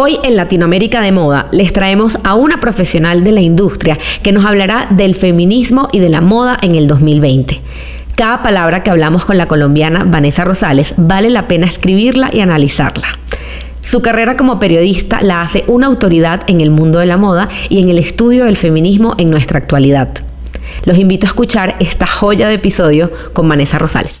Hoy en Latinoamérica de Moda les traemos a una profesional de la industria que nos hablará del feminismo y de la moda en el 2020. Cada palabra que hablamos con la colombiana Vanessa Rosales vale la pena escribirla y analizarla. Su carrera como periodista la hace una autoridad en el mundo de la moda y en el estudio del feminismo en nuestra actualidad. Los invito a escuchar esta joya de episodio con Vanessa Rosales.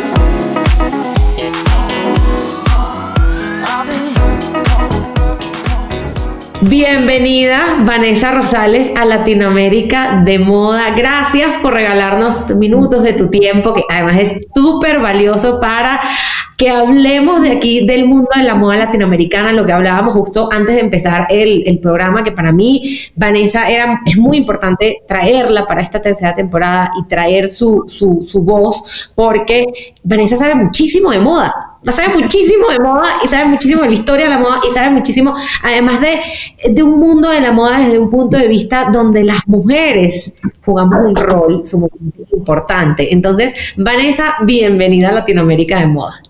Bienvenida Vanessa Rosales a Latinoamérica de Moda. Gracias por regalarnos minutos de tu tiempo, que además es súper valioso para que hablemos de aquí del mundo de la moda latinoamericana, lo que hablábamos justo antes de empezar el, programa, que para mí Vanessa era, es muy importante traerla para esta tercera temporada y traer su, su voz, porque Vanessa sabe muchísimo de moda sabe muchísimo de moda y sabe muchísimo de la historia de la moda y sabe muchísimo, además de, de un mundo de la moda desde un punto de vista donde las mujeres jugamos un rol sumamente importante. Entonces, Vanessa, bienvenida a Latinoamérica de Moda.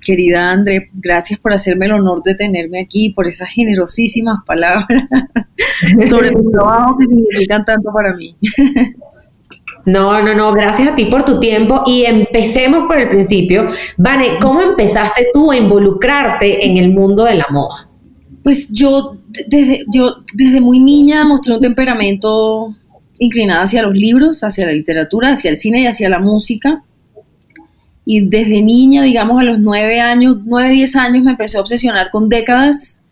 Querida André, gracias por hacerme el honor de tenerme aquí, por esas generosísimas palabras sobre mi trabajo que significan tanto para mí. No, no, no, gracias a ti por tu tiempo y empecemos por el principio. Vane, ¿cómo empezaste tú a involucrarte en el mundo de la moda? Pues yo desde, yo desde muy niña mostré un temperamento inclinado hacia los libros, hacia la literatura, hacia el cine y hacia la música. Y desde niña, digamos a los nueve años, nueve, diez años, me empecé a obsesionar con décadas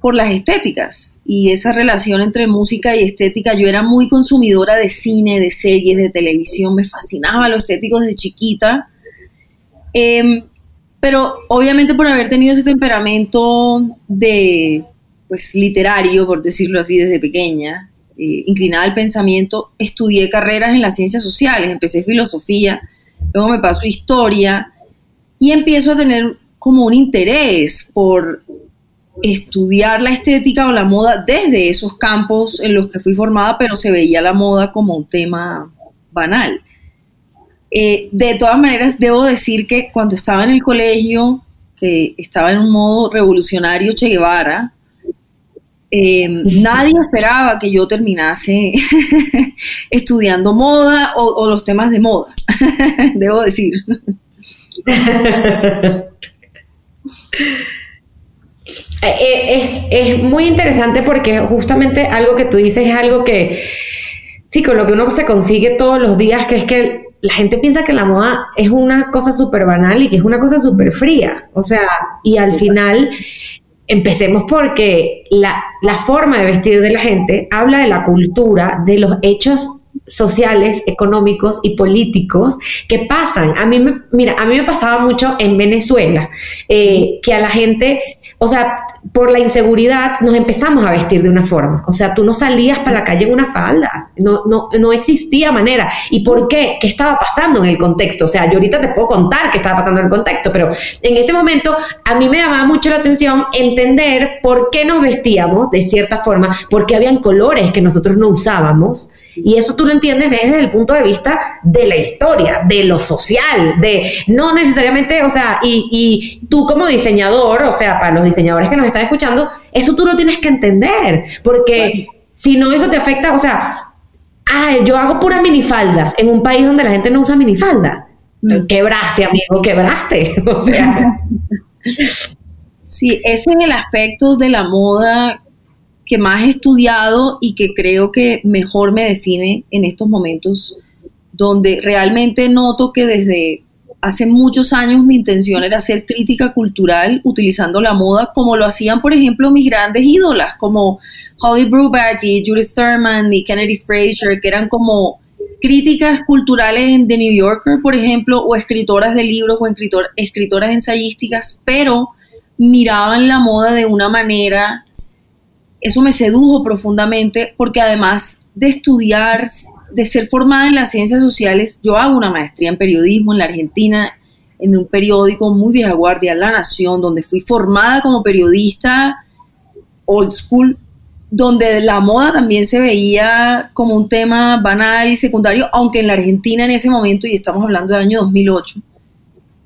por las estéticas y esa relación entre música y estética. Yo era muy consumidora de cine, de series, de televisión, me fascinaba lo estético desde chiquita. Em, pero obviamente por haber tenido ese temperamento de, pues, literario, por decirlo así, desde pequeña, eh, inclinada al pensamiento, estudié carreras en las ciencias sociales, empecé filosofía, luego me paso historia y empiezo a tener como un interés por estudiar la estética o la moda desde esos campos en los que fui formada, pero se veía la moda como un tema banal. Eh, de todas maneras, debo decir que cuando estaba en el colegio, que estaba en un modo revolucionario Che Guevara, eh, nadie esperaba que yo terminase estudiando moda o, o, los temas de moda, debo decir. Eh, es, es, muy interesante porque justamente algo que tú dices es algo que, sí, con lo que uno se consigue todos los días, que es que la gente piensa que la moda es una cosa súper banal y que es una cosa súper fría. O sea, y al final, empecemos porque la, la forma de vestir de la gente habla de la cultura, de los hechos sociales, económicos y políticos que pasan. A mí me, mira, a mí me pasaba mucho en Venezuela, eh, que a la gente o sea, por la inseguridad nos empezamos a vestir de una forma. O sea, tú no salías para la calle en una falda. No, no, no existía manera. ¿Y por qué? ¿Qué estaba pasando en el contexto? O sea, yo ahorita te puedo contar qué estaba pasando en el contexto, pero en ese momento a mí me llamaba mucho la atención entender por qué nos vestíamos de cierta forma, porque habían colores que nosotros no usábamos y eso tú lo entiendes desde el punto de vista de la historia, de lo social, de no necesariamente, o sea, y, y tú como diseñador, o sea, para los diseñadores que nos están escuchando, eso tú lo tienes que entender, porque si no, eso te afecta, o sea, ay, yo hago puras minifaldas en un país donde la gente no usa minifalda. Mm. Quebraste, amigo, quebraste. O sea. Sí, ese es el aspecto de la moda que más he estudiado y que creo que mejor me define en estos momentos, donde realmente noto que desde hace muchos años mi intención era hacer crítica cultural utilizando la moda como lo hacían, por ejemplo, mis grandes ídolas, como Holly Bruback y Judith Thurman y Kennedy Fraser, que eran como críticas culturales en The New Yorker, por ejemplo, o escritoras de libros o escritoras ensayísticas, pero miraban la moda de una manera, eso me sedujo profundamente porque además de estudiar, de ser formada en las ciencias sociales, yo hago una maestría en periodismo en la Argentina, en un periódico muy vieja guardia, La Nación, donde fui formada como periodista old school, donde la moda también se veía como un tema banal y secundario, aunque en la Argentina en ese momento, y estamos hablando del año 2008,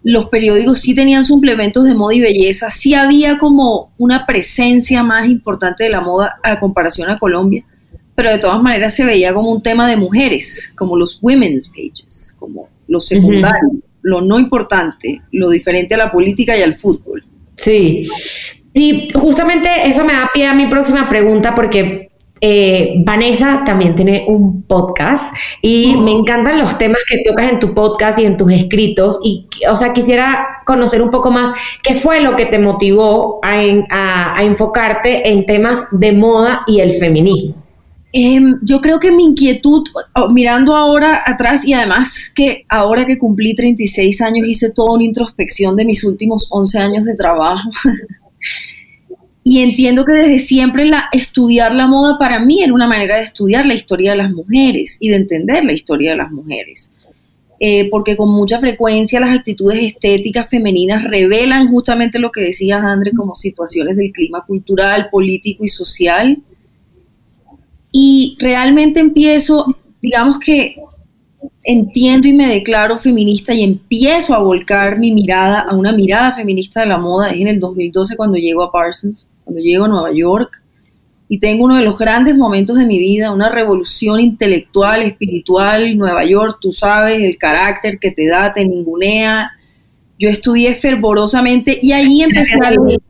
los periódicos sí tenían suplementos de moda y belleza, sí había como una presencia más importante de la moda a comparación a Colombia, pero de todas maneras se veía como un tema de mujeres, como los women's pages, como lo secundario, lo no importante, lo diferente a la política y al fútbol. Sí, y justamente eso me da pie a mi próxima pregunta porque eh, Vanessa también tiene un podcast y me encantan los temas que tocas en tu podcast y en tus escritos y, o sea, quisiera conocer un poco más qué fue lo que te motivó a, enfocarte en temas de moda y el feminismo. Em, yo creo que mi inquietud, oh, mirando ahora atrás y además que ahora que cumplí 36 años hice toda una introspección de mis últimos 11 años de trabajo. Y entiendo que desde siempre la, estudiar la moda para mí era una manera de estudiar la historia de las mujeres y de entender la historia de las mujeres. Eh, porque con mucha frecuencia las actitudes estéticas femeninas revelan justamente lo que decías, André, como situaciones del clima cultural, político y social. Y realmente empiezo, digamos que entiendo y me declaro feminista y empiezo a volcar mi mirada a una mirada feminista de la moda en el 2012 cuando llego a Parsons, cuando llego a Nueva York y tengo uno de los grandes momentos de mi vida, una revolución intelectual, espiritual, Nueva York, tú sabes, el carácter que te da, te ningunea. Yo estudié fervorosamente y allí empecé a leer,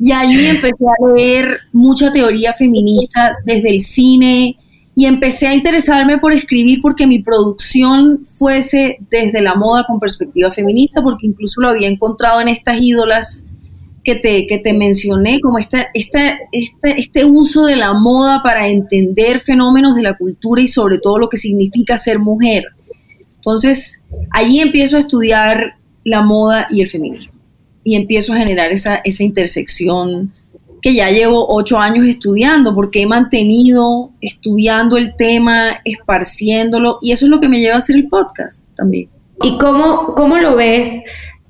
empecé a leer mucha teoría feminista desde el cine, y empecé a interesarme por escribir porque mi producción fuese desde la moda con perspectiva feminista, porque incluso lo había encontrado en estas ídolas que te, que te mencioné, como esta, esta, este uso de la moda para entender fenómenos de la cultura y sobre todo lo que significa ser mujer. Entonces, allí empiezo a estudiar la moda y el feminismo y empiezo a generar esa, esa intersección que ya llevo ocho años estudiando, porque he mantenido estudiando el tema, esparciéndolo, y eso es lo que me lleva a hacer el podcast también. ¿Y cómo, cómo lo ves?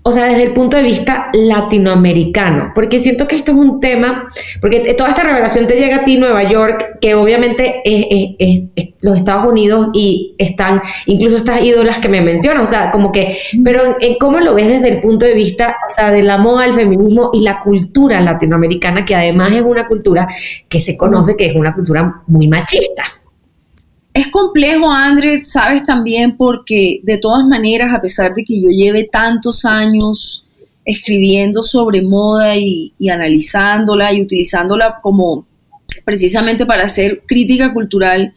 O sea, desde el punto de vista latinoamericano, porque siento que esto es un tema, porque toda esta revelación te llega a ti, Nueva York, que obviamente es, los Estados Unidos y están incluso estas ídolas que me mencionas, o sea, como que, pero ¿cómo lo ves desde el punto de vista, o sea, de la moda, el feminismo y la cultura latinoamericana, que además es una cultura que se conoce que es una cultura muy machista? Es complejo, André, sabes también, porque de todas maneras, a pesar de que yo lleve tantos años escribiendo sobre moda y, analizándola y utilizándola como precisamente para hacer crítica cultural,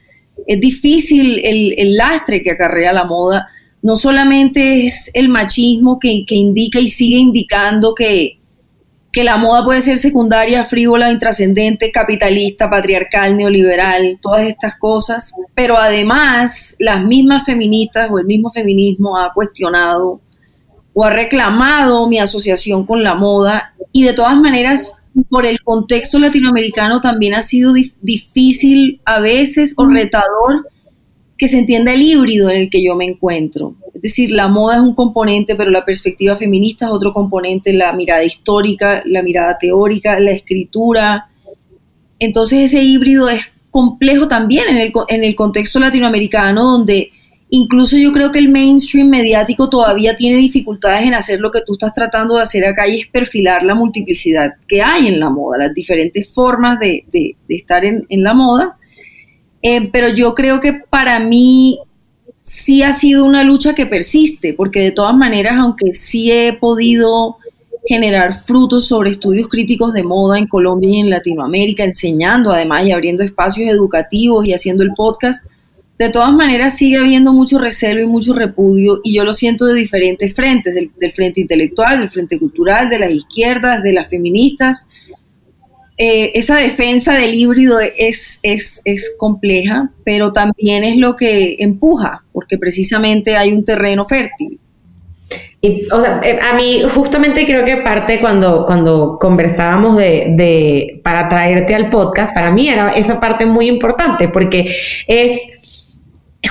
es difícil el, lastre que acarrea la moda. No solamente es el machismo que indica y sigue indicando que, que la moda puede ser secundaria, frívola, intrascendente, capitalista, patriarcal, neoliberal, todas estas cosas, pero además las mismas feministas o el mismo feminismo ha cuestionado o ha reclamado mi asociación con la moda y de todas maneras por el contexto latinoamericano también ha sido difícil a veces o retador que se entienda el híbrido en el que yo me encuentro. Es decir, la moda es un componente, pero la perspectiva feminista es otro componente, la mirada histórica, la mirada teórica, la escritura. Entonces ese híbrido es complejo también en el, contexto latinoamericano, donde incluso yo creo que el mainstream mediático todavía tiene dificultades en hacer lo que tú estás tratando de hacer acá y es perfilar la multiplicidad que hay en la moda, las diferentes formas de, estar en, en la moda eh, pero yo creo que para mí sí ha sido una lucha que persiste, porque de todas maneras, aunque sí he podido generar frutos sobre estudios críticos de moda en Colombia y en Latinoamérica, enseñando además y abriendo espacios educativos y haciendo el podcast, de todas maneras sigue habiendo mucho recelo y mucho repudio y yo lo siento de diferentes frentes, del, del frente intelectual, del frente cultural, de las izquierdas, de las feministas, eh, esa defensa del híbrido es, es, es, compleja, pero también es lo que empuja, porque precisamente hay un terreno fértil. sea, eh, a mí justamente creo que parte cuando, cuando conversábamos de, de, para traerte al podcast, para mí era esa parte muy importante porque es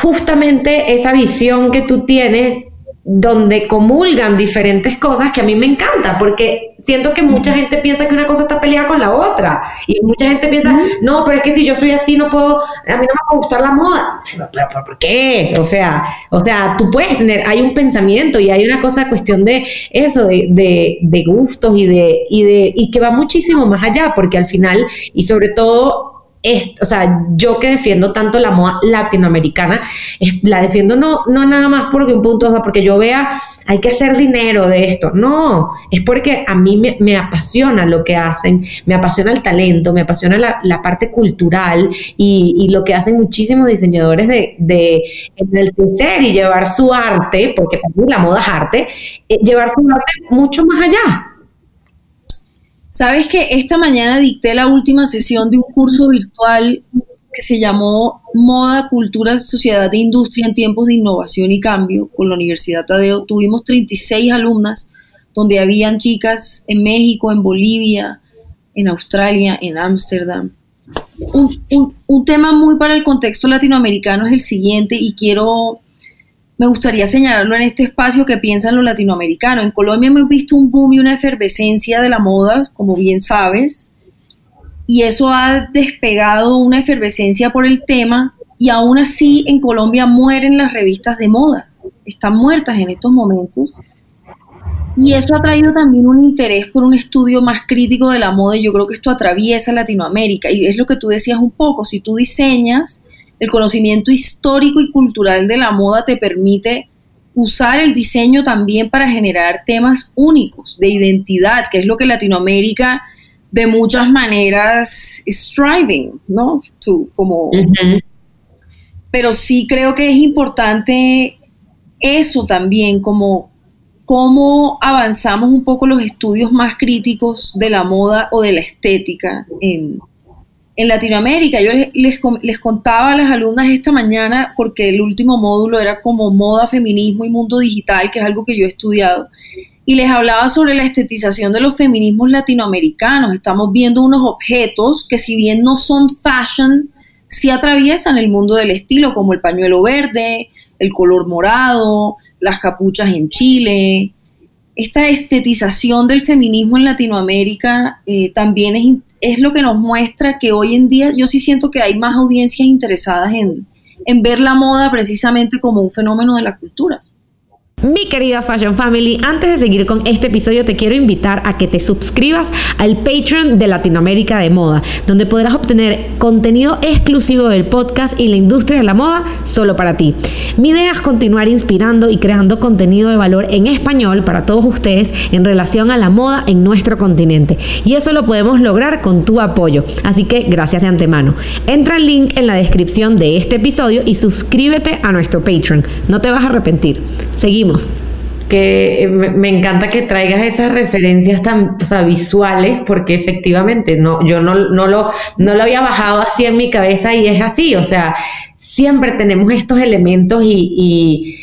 justamente esa visión que tú tienes donde comulgan diferentes cosas que a mí me encanta, porque siento que mucha gente piensa que una cosa está peleada con la otra, y mucha gente piensa, no, pero es que si yo soy así no puedo, a mí no me va a gustar la moda, pero, ¿por qué? O sea, o sea, tú puedes tener, hay un pensamiento y hay una cosa, cuestión de eso, de, de, de gustos y de, y de, y que va muchísimo más allá, porque al final, y sobre todo o sea, yo que defiendo tanto la moda latinoamericana, la defiendo no, no nada más porque un punto, porque yo vea, hay que hacer dinero de esto. No, es porque a mí me, apasiona lo que hacen, me apasiona el talento, me apasiona la, parte cultural y, lo que hacen muchísimos diseñadores de, de enaltecer y llevar su arte, porque para mí la moda es arte, eh, llevar su arte mucho más allá. Sabes que esta mañana dicté la última sesión de un curso virtual que se llamó Moda, Cultura, Sociedad de Industria en tiempos de innovación y cambio con la Universidad Tadeo. Tuvimos 36 alumnas donde habían chicas en México, en Bolivia, en Australia, en Ámsterdam. Un, un, tema muy para el contexto latinoamericano es el siguiente y quiero me gustaría señalarlo en este espacio que piensan los latinoamericanos. En Colombia hemos visto un boom y una efervescencia de la moda, como bien sabes, y eso ha despegado una efervescencia por el tema, y aún así en Colombia mueren las revistas de moda, están muertas en estos momentos. Y eso ha traído también un interés por un estudio más crítico de la moda y yo creo que esto atraviesa Latinoamérica. Y es lo que tú decías un poco, si tú diseñas, el conocimiento histórico y cultural de la moda te permite usar el diseño también para generar temas únicos de identidad, que es lo que Latinoamérica de muchas maneras striving, ¿no? como, Pero sí creo que es importante eso también, como cómo avanzamos un poco los estudios más críticos de la moda o de la estética en, en Latinoamérica. Yo les, les, contaba a las alumnas esta mañana, porque el último módulo era como moda, feminismo y mundo digital, que es algo que yo he estudiado, y les hablaba sobre la estetización de los feminismos latinoamericanos. Estamos viendo unos objetos que si bien no son fashion, sí atraviesan el mundo del estilo, como el pañuelo verde, el color morado, las capuchas en Chile. Esta estetización del feminismo en Latinoamérica eh, también es, es lo que nos muestra que hoy en día yo sí siento que hay más audiencias interesadas en, en ver la moda precisamente como un fenómeno de la cultura. Mi querida Fashion Family, antes de seguir con este episodio te quiero invitar a que te suscribas al Patreon de Latinoamérica de Moda, donde podrás obtener contenido exclusivo del podcast y la industria de la moda solo para ti. Mi idea es continuar inspirando y creando contenido de valor en español para todos ustedes en relación a la moda en nuestro continente. Y eso lo podemos lograr con tu apoyo. Así que gracias de antemano. Entra el link en la descripción de este episodio y suscríbete a nuestro Patreon. No te vas a arrepentir. Seguimos. Que eh, me encanta que traigas esas referencias tan visuales, porque efectivamente no, yo no, no, lo, no lo había bajado así en mi cabeza y es así. O sea, siempre tenemos estos elementos y,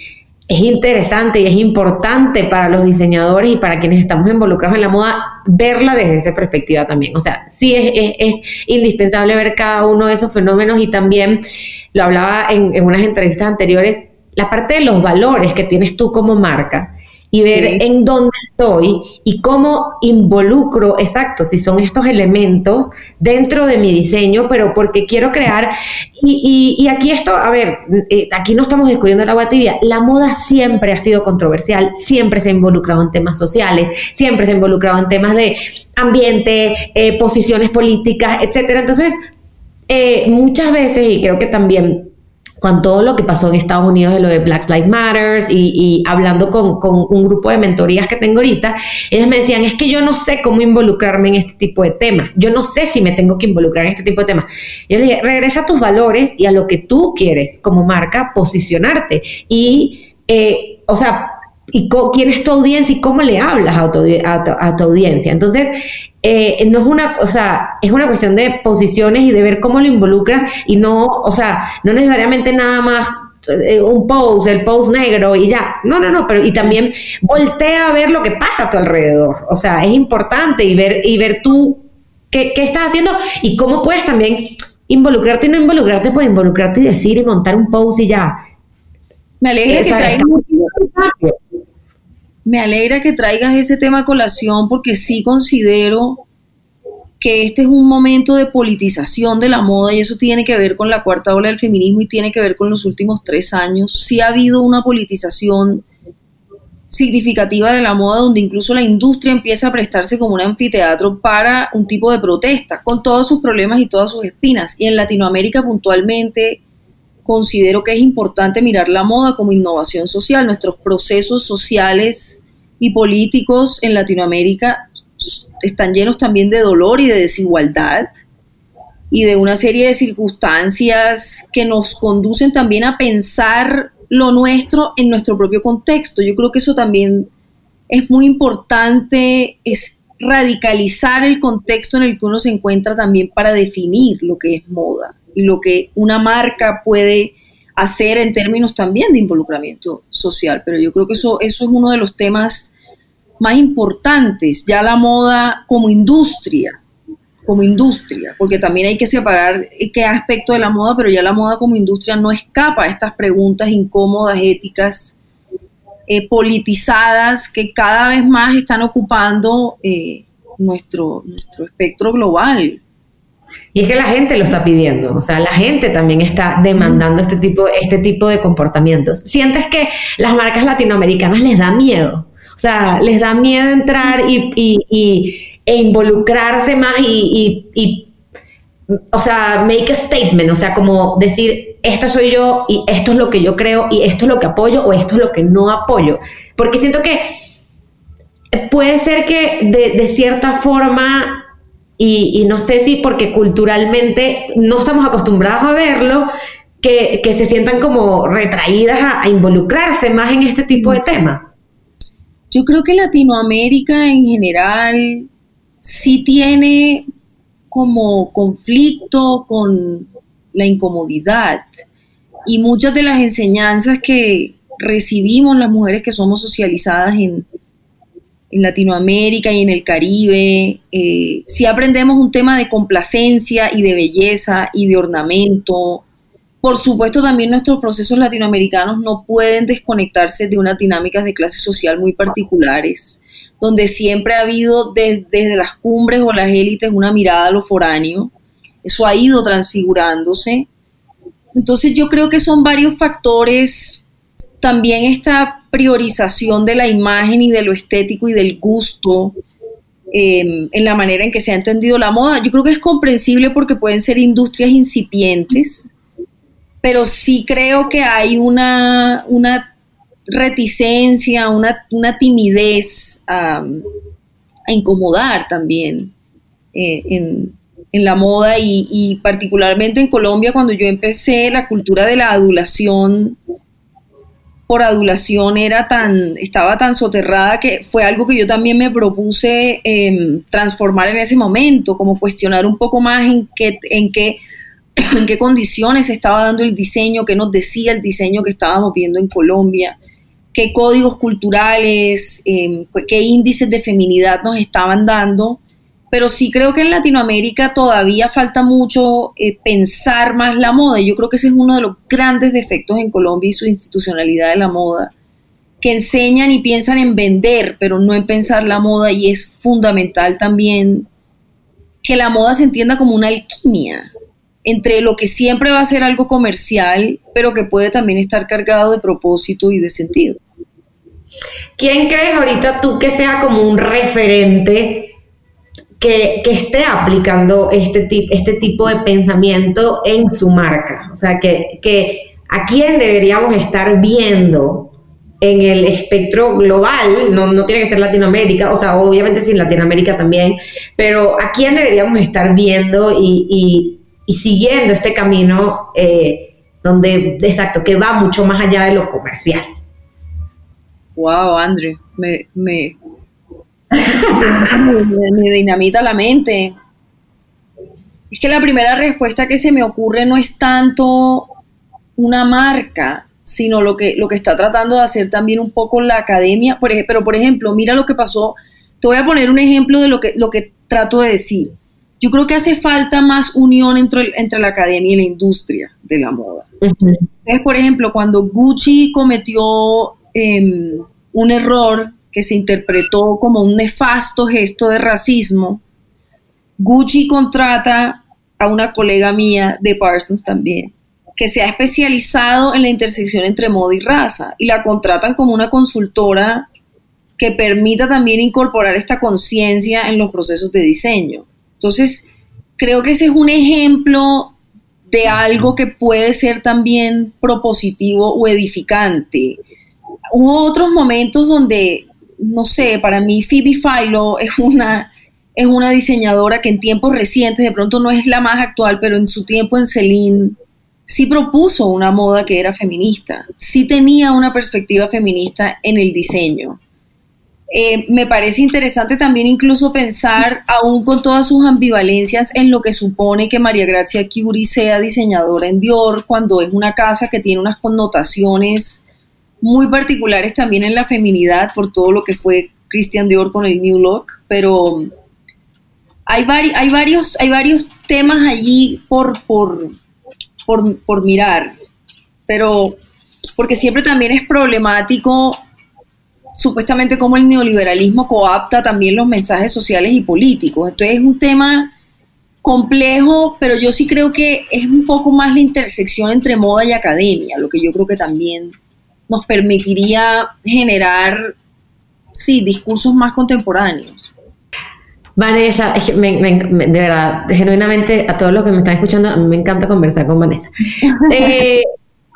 es interesante y es importante para los diseñadores y para quienes estamos involucrados en la moda verla desde esa perspectiva también. O sea, sí es, es, indispensable ver cada uno de esos fenómenos y también lo hablaba en, en unas entrevistas anteriores la parte de los valores que tienes tú como marca y ver en dónde estoy y cómo involucro, exacto, si son estos elementos dentro de mi diseño, pero porque quiero crear. Y, aquí esto, a ver, eh, aquí no estamos descubriendo el agua tibia. La moda siempre ha sido controversial, siempre se ha involucrado en temas sociales, siempre se ha involucrado en temas de ambiente, eh, posiciones políticas, etcétera. Entonces, eh, muchas veces, y creo que también con todo lo que pasó en Estados Unidos de lo de Black Lives Matters y, hablando con, un grupo de mentorías que tengo ahorita, ellas me decían, es que yo no sé cómo involucrarme en este tipo de temas, yo no sé si me tengo que involucrar en este tipo de temas. Yo le dije, regresa a tus valores y a lo que tú quieres como marca posicionarte y, eh, o sea, y quién es tu audiencia y cómo le hablas a tu, audiencia. Entonces, eh, no es una, o sea, es una cuestión de posiciones y de ver cómo lo involucras y no, o sea, no necesariamente nada más eh, un post, el post negro y ya. No, no, no, pero y también voltea a ver lo que pasa a tu alrededor. O sea, es importante y ver, y ver tú qué, qué estás haciendo y cómo puedes también involucrarte y no involucrarte por involucrarte y decir y montar un post y ya. Me alegra, que me alegra que traigas ese tema a colación porque sí considero que este es un momento de politización de la moda y eso tiene que ver con la cuarta ola del feminismo y tiene que ver con los últimos tres años. Sí ha habido una politización significativa de la moda donde incluso la industria empieza a prestarse como un anfiteatro para un tipo de protesta, con todos sus problemas y todas sus espinas. Y en Latinoamérica puntualmente considero que es importante mirar la moda como innovación social. Nuestros procesos sociales y políticos en Latinoamérica están llenos también de dolor y de desigualdad y de una serie de circunstancias que nos conducen también a pensar lo nuestro en nuestro propio contexto. Yo creo que eso también es muy importante, es radicalizar el contexto en el que uno se encuentra también para definir lo que es moda y lo que una marca puede hacer en términos también de involucramiento social. Pero yo creo que eso, eso es uno de los temas más importantes, ya la moda como industria, como industria, porque también hay que separar qué aspecto de la moda, pero ya la moda como industria no escapa a estas preguntas incómodas, éticas, eh, politizadas, que cada vez más están ocupando eh, nuestro, nuestro espectro global. Y es que la gente lo está pidiendo, o sea, la gente también está demandando este tipo, este tipo de comportamientos. ¿Sientes que las marcas latinoamericanas les da miedo? O sea, les da miedo entrar y, e involucrarse más y, y, o sea, make a statement, o sea, como decir, esto soy yo y esto es lo que yo creo y esto es lo que apoyo o esto es lo que no apoyo. Porque siento que puede ser que de, cierta forma, y, no sé si porque culturalmente no estamos acostumbrados a verlo, que, se sientan como retraídas a involucrarse más en este tipo de temas. Yo creo que Latinoamérica en general sí tiene como conflicto con la incomodidad y muchas de las enseñanzas que recibimos las mujeres que somos socializadas en, Latinoamérica y en el Caribe, eh, si aprendemos un tema de complacencia y de belleza y de ornamento por supuesto, también nuestros procesos latinoamericanos no pueden desconectarse de unas dinámicas de clase social muy particulares, donde siempre ha habido desde las cumbres o las élites una mirada a lo foráneo. Eso ha ido transfigurándose. Entonces yo creo que son varios factores, también esta priorización de la imagen y de lo estético y del gusto, em, en la manera en que se ha entendido la moda. Yo creo que es comprensible porque pueden ser industrias incipientes pero sí creo que hay una, una reticencia, una, timidez a, incomodar también eh, en, la moda y, particularmente en Colombia cuando yo empecé la cultura de la adulación por adulación era tan estaba tan soterrada que fue algo que yo también me propuse em, transformar en ese momento como cuestionar un poco más en qué en qué en qué condiciones estaba dando el diseño, qué nos decía el diseño que estábamos viendo en Colombia, qué códigos culturales, em, qué índices de feminidad nos estaban dando. Pero sí creo que en Latinoamérica todavía falta mucho eh, pensar más la moda. Yo creo que ese es uno de los grandes defectos en Colombia y su institucionalidad de la moda, que enseñan y piensan en vender, pero no en pensar la moda. Y es fundamental también que la moda se entienda como una alquimia entre lo que siempre va a ser algo comercial, pero que puede también estar cargado de propósito y de sentido. ¿Quién crees ahorita tú que sea como un referente que, esté aplicando este, este tipo de pensamiento en su marca? O sea, que, que a quién deberíamos estar viendo en el espectro global, no, no, tiene que ser Latinoamérica, o sea, obviamente sin Latinoamérica también, pero a quién deberíamos estar viendo y y siguiendo este camino eh, donde, exacto, que va mucho más allá de lo comercial. Wow, Andrew, me, me dinamita la mente. Es que la primera respuesta que se me ocurre no es tanto una marca, sino lo que, lo que está tratando de hacer también un poco la academia. Por, pero, por ejemplo, mira lo que pasó. Te voy a poner un ejemplo de lo que, lo que trato de decir. Yo creo que hace falta más unión entre, entre la academia y la industria de la moda. Entonces, por ejemplo, cuando Gucci cometió em, un error que se interpretó como un nefasto gesto de racismo, Gucci contrata a una colega mía de Parsons también, que se ha especializado en la intersección entre moda y raza, y la contratan como una consultora que permita también incorporar esta conciencia en los procesos de diseño. Entonces, creo que ese es un ejemplo de algo que puede ser también propositivo o edificante. Hubo otros momentos donde, no sé, para mí Phoebe Philo es una, es una diseñadora que en tiempos recientes, de pronto no es la más actual, pero en su tiempo en Celine sí propuso una moda que era feminista, sí tenía una perspectiva feminista en el diseño. Eh, me parece interesante también incluso pensar, aún con todas sus ambivalencias, en lo que supone que María Gracia Curie sea diseñadora en Dior, cuando es una casa que tiene unas connotaciones muy particulares también en la feminidad, por todo lo que fue Christian Dior con el New Look, pero hay, hay, varios, hay varios temas allí por, por, por, por mirar, pero porque siempre también es problemático supuestamente cómo el neoliberalismo coapta también los mensajes sociales y políticos. Entonces es un tema complejo, pero yo sí creo que es un poco más la intersección entre moda y academia, lo que yo creo que también nos permitiría generar, sí, discursos más contemporáneos. Vanessa, de verdad, genuinamente a todos los que me están escuchando, a mí me encanta conversar con Vanessa. Eh,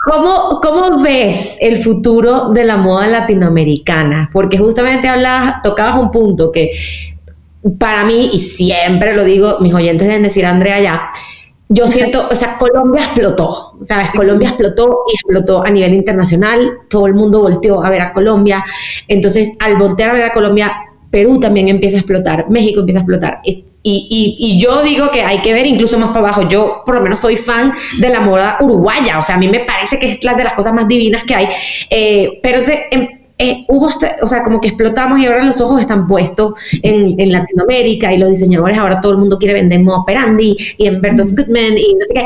¿Cómo, ¿Cómo ves el futuro de la moda latinoamericana? Porque justamente hablabas, tocabas un punto que para mí, y siempre lo digo, mis oyentes deben decir, Andrea, ya, yo siento, o sea, Colombia explotó, ¿sabes? Colombia explotó y explotó a nivel internacional, todo el mundo volteó a ver a Colombia, entonces al voltear a ver a Colombia, Perú también empieza a explotar, México empieza a explotar. Y, yo digo que hay que ver incluso más para abajo. Yo por lo menos soy fan de la moda uruguaya, o sea, a mí me parece que es la de las cosas más divinas que hay. Eh, pero em, eh, hubo, o sea, como que explotamos y ahora los ojos están puestos en, Latinoamérica y los diseñadores, ahora todo el mundo quiere vender moda operandi y en Bertos Goodman y no sé qué.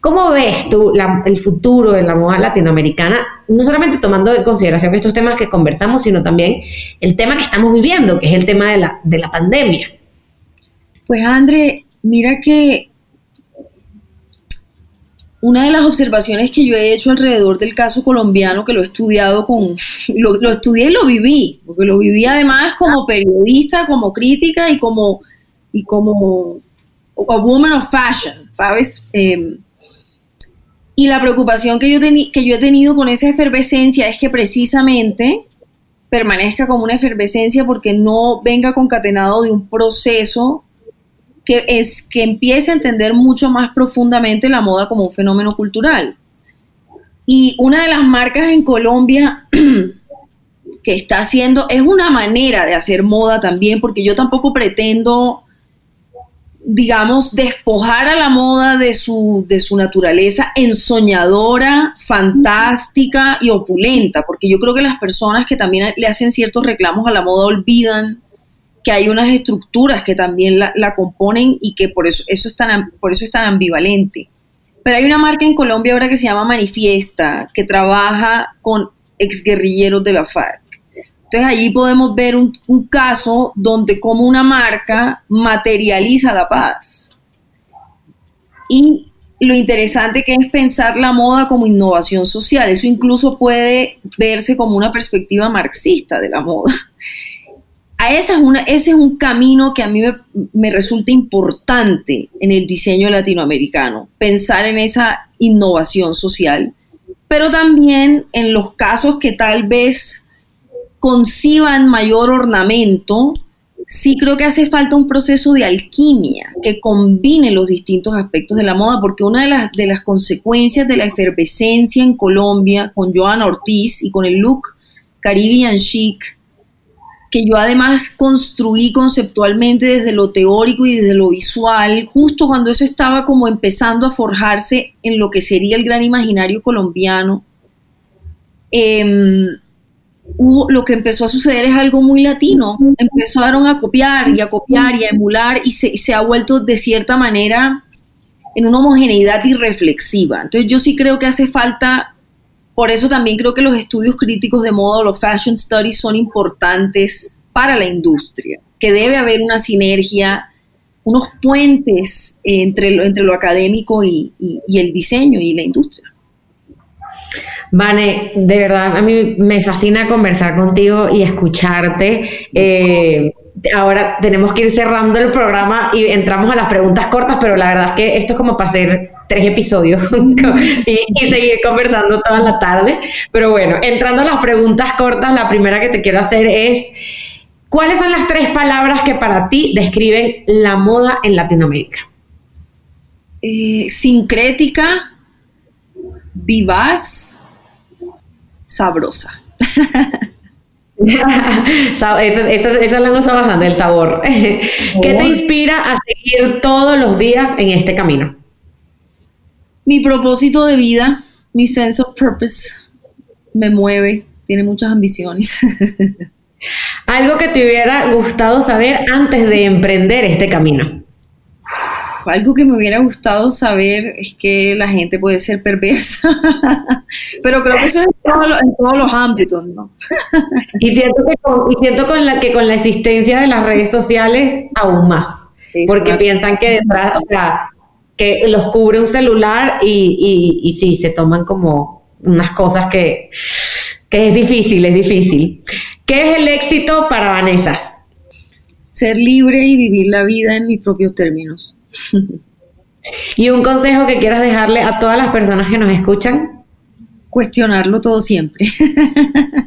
¿Cómo ves tú el futuro de la moda latinoamericana? No solamente tomando en consideración estos temas que conversamos, sino también el tema que estamos viviendo, que es el tema de la, de la pandemia. Pues André, mira que una de las observaciones que yo he hecho alrededor del caso colombiano, que lo he estudiado con, lo, estudié y lo viví, porque lo viví además como periodista, como crítica y como, y como a woman of fashion, ¿sabes? Em, y la preocupación que yo, que yo he tenido con esa efervescencia es que precisamente permanezca como una efervescencia porque no venga concatenado de un proceso que es que empiece a entender mucho más profundamente la moda como un fenómeno cultural. Y una de las marcas en Colombia que está haciendo es una manera de hacer moda también, porque yo tampoco pretendo, digamos, despojar a la moda de su, de su naturaleza ensoñadora, fantástica y opulenta, porque yo creo que las personas que también le hacen ciertos reclamos a la moda olvidan que hay unas estructuras que también la, componen y que por eso, eso es tan, por eso es tan ambivalente. Pero hay una marca en Colombia ahora que se llama Manifiesta, que trabaja con exguerrilleros de la FARC. Entonces allí podemos ver un, un caso donde como una marca materializa la paz. Y lo interesante que es pensar la moda como innovación social. Eso incluso puede verse como una perspectiva marxista de la moda esa es ese es un camino que a mí me, resulta importante en el diseño latinoamericano, pensar en esa innovación social, pero también en los casos que tal vez conciban mayor ornamento, sí creo que hace falta un proceso de alquimia que combine los distintos aspectos de la moda, porque una de las, de las consecuencias de la efervescencia en Colombia con Joana Ortiz y con el look Caribbean Chic, que yo además construí conceptualmente desde lo teórico y desde lo visual, justo cuando eso estaba como empezando a forjarse en lo que sería el gran imaginario colombiano, em, lo que empezó a suceder es algo muy latino. Empezaron a copiar y a copiar y a emular y se, se ha vuelto de cierta manera en una homogeneidad irreflexiva. Entonces yo sí creo que hace falta, por eso también creo que los estudios críticos de moda, los fashion studies son importantes para la industria, que debe haber una sinergia, unos puentes entre lo, entre lo académico y el diseño y la industria. Vane, de verdad, a mí me fascina conversar contigo y escucharte. Eh, ahora tenemos que ir cerrando el programa y entramos a las preguntas cortas, pero la verdad es que esto es como para hacer tres episodios y, y, seguir conversando toda la tarde. Pero bueno, entrando a las preguntas cortas, la primera que te quiero hacer es, ¿cuáles son las tres palabras que para ti describen la moda en Latinoamérica? Eh, sincrética, vivaz sabrosa. esa, la usa bastante, el sabor. ¿Qué te inspira a seguir todos los días en este camino? Mi propósito de vida, mi sense of purpose, me mueve, tiene muchas ambiciones. Algo que te hubiera gustado saber antes de emprender este camino algo que me hubiera gustado saber es que la gente puede ser perversa, pero creo que eso es en, todos los ámbitos, ¿no? y siento, que con, y siento con la, que con la existencia de las redes sociales aún más, porque piensan que detrás, o sea, que los cubre un celular y, y, y sí, se toman como unas cosas que, que es difícil, es difícil. ¿Qué es el éxito para Vanessa? Ser libre y vivir la vida en mis propios términos. ¿Y un consejo que quieras dejarle a todas las personas que nos escuchan? Cuestionarlo todo siempre.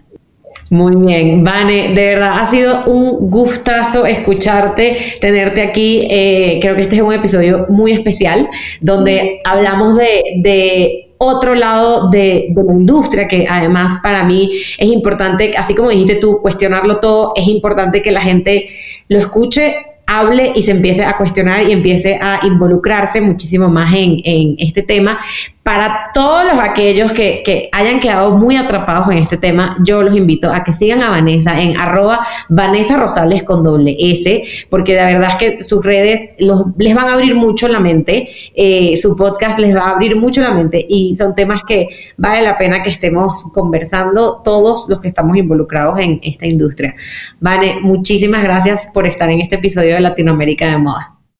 Muy bien, Vane, de verdad ha sido un gustazo escucharte, tenerte aquí. Eh, creo que este es un episodio muy especial donde hablamos de, otro lado de, de, la industria que además para mí es importante, así como dijiste tú, cuestionarlo todo, es importante que la gente lo escuche hable y se empiece a cuestionar y empiece a involucrarse muchísimo más en, en este tema. Para todos los aquellos que, que, hayan quedado muy atrapados en este tema, yo los invito a que sigan a Vanessa en arroba Vanessa Rosales con doble S, porque de verdad es que sus redes los, les van a abrir mucho la mente, eh, su podcast les va a abrir mucho la mente y son temas que vale la pena que estemos conversando todos los que estamos involucrados en esta industria. Vane, muchísimas gracias por estar en este episodio de Latinoamérica de Moda.